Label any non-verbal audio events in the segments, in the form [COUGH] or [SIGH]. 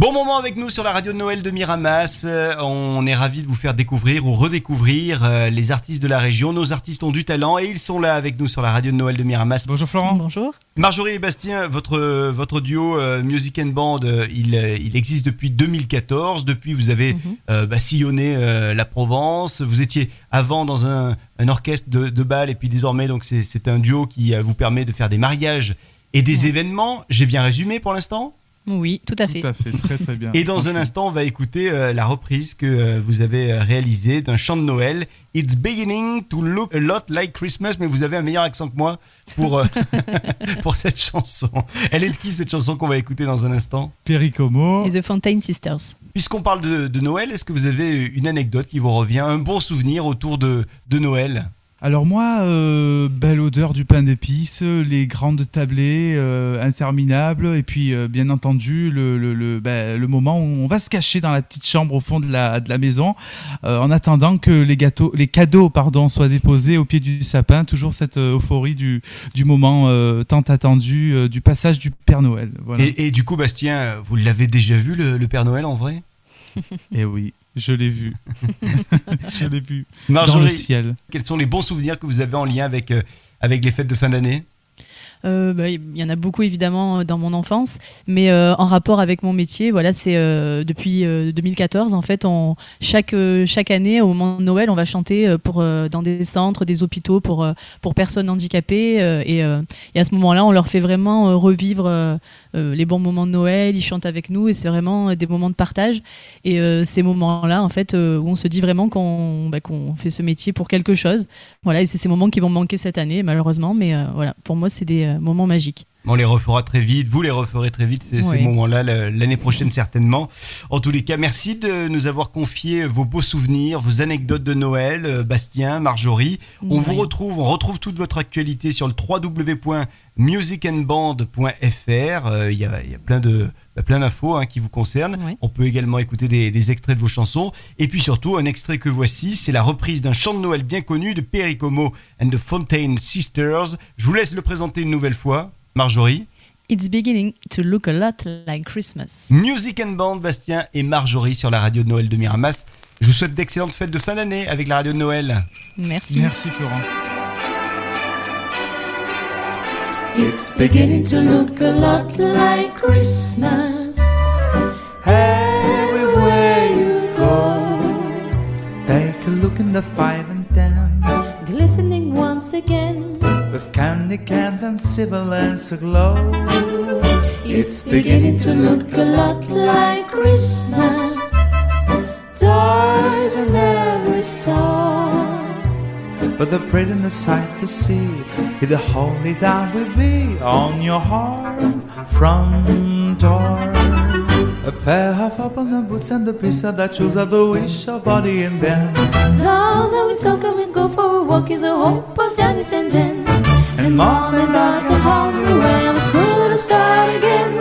Bon moment avec nous sur la radio de Noël de Miramas. Euh, On est ravis de vous faire découvrir ou redécouvrir euh, les artistes de la région. Nos artistes ont du talent et ils sont là avec nous sur la radio de Noël de Miramas. Bonjour Florent. Bonjour. Marjorie et Bastien, votre, votre duo euh, Music and Band, euh, il, euh, il existe depuis 2014. Depuis, vous avez Mhm. euh, bah, sillonné euh, la Provence. Vous étiez avant dans un, un orchestre de, de bal et puis désormais, donc c'est c'est un duo qui euh, vous permet de faire des mariages et des événements. J'ai bien résumé pour l'instant? Oui, tout à fait. Tout à fait, très très bien. Et dans un instant, on va écouter euh, la reprise que euh, vous avez euh, réalisée d'un chant de Noël. It's beginning to look a lot like Christmas, mais vous avez un meilleur accent que moi pour, euh, [LAUGHS] pour cette chanson. Elle est de qui cette chanson qu'on va écouter dans un instant? Pericomo. Et The Fontaine Sisters. Puisqu'on parle de, de Noël, est-ce que vous avez une anecdote qui vous revient, un bon souvenir autour de, de Noël? Alors moi, euh, belle odeur du pain d'épices, les grandes tablées euh, interminables, et puis euh, bien entendu le, le, le, ben, le moment où on va se cacher dans la petite chambre au fond de la, de la maison, en attendant que les gâteaux, les cadeaux pardon, soient déposés au pied du sapin. Toujours cette euphorie du, du moment tant attendu, du passage du Père Noël. Voilà. et, et du coup, Bastien, vous l'avez déjà vu le, Père Noël en vrai? Et oui, je l'ai vu, [LAUGHS] je l'ai vu. Dans le Marjorie, ciel. quels sont les bons souvenirs que vous avez en lien avec, euh, avec les fêtes de fin d'année? Euh, bah, Il y en a beaucoup évidemment euh, dans mon enfance, mais euh, en rapport avec mon métier, voilà, c'est depuis euh, 2014 en fait, on, chaque chaque année au moment de Noël, on va chanter pour dans des centres, des hôpitaux pour pour personnes handicapées et, à ce moment-là, on leur fait vraiment revivre les bons moments de Noël. Ils chantent avec nous et c'est vraiment des moments de partage. Et ces moments-là, en fait, où on se dit vraiment qu'on bah, fait ce métier pour quelque chose. Voilà, et c'est ces moments qui vont manquer cette année, malheureusement. Mais voilà, pour moi, c'est des euh, moments magiques. On les refera très vite, vous les referez très vite, ces, ces moments-là, l'année prochaine certainement. En tous les cas, merci de nous avoir confié vos beaux souvenirs, vos anecdotes de Noël, euh, Bastien, Marjorie. On vous retrouve, on retrouve toute votre actualité sur le www.musicandband.fr. Euh, Il y, a, il y a plein de bah, plein d'infos hein, qui vous concernent. On peut également écouter des, des extraits de vos chansons. Et puis surtout, un extrait que voici, c'est la reprise d'un chant de Noël bien connu de Pericomo and the Fontaine Sisters. Je vous laisse le présenter une nouvelle fois. Marjorie. It's beginning to look a lot like Christmas. Music and Band, Bastien et Marjorie sur la radio de Noël de Miramas. Je vous souhaite d'excellentes fêtes de fin d'année avec la radio de Noël. Merci. Merci Florent. It's beginning to look a lot like Christmas. Everywhere you go, Take a look in the five and ten glistening once again. With candy, candle, and sibilance aglow. It's beginning to look a lot like Christmas. Toys in every store. But the prettiest sight to see is the holy that will be on your heart front door. A pair of open boots and a piece of that shoes are the wish of body and bend. Now that we talk and we go for a walk is the hope of Janice and Jen. And mom and dad come home when the school to start again.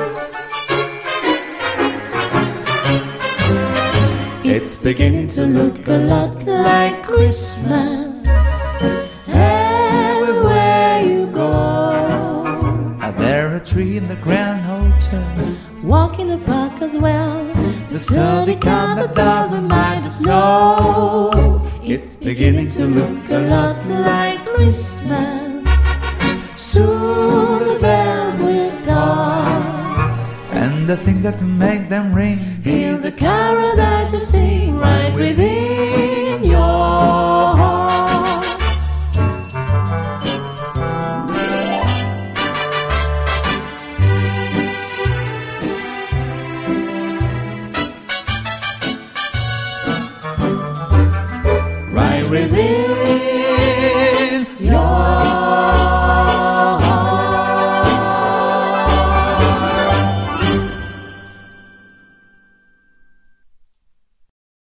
It's beginning to look a lot like Christmas. Everywhere you go, Are there a tree in the Grand Hotel? walk in the park as well. The sturdy kind that doesn't mind the snow. It's beginning to look a lot like Christmas. Soon the bells will start. And the thing that can make them ring Hear the carol that you sing right within your heart. Right within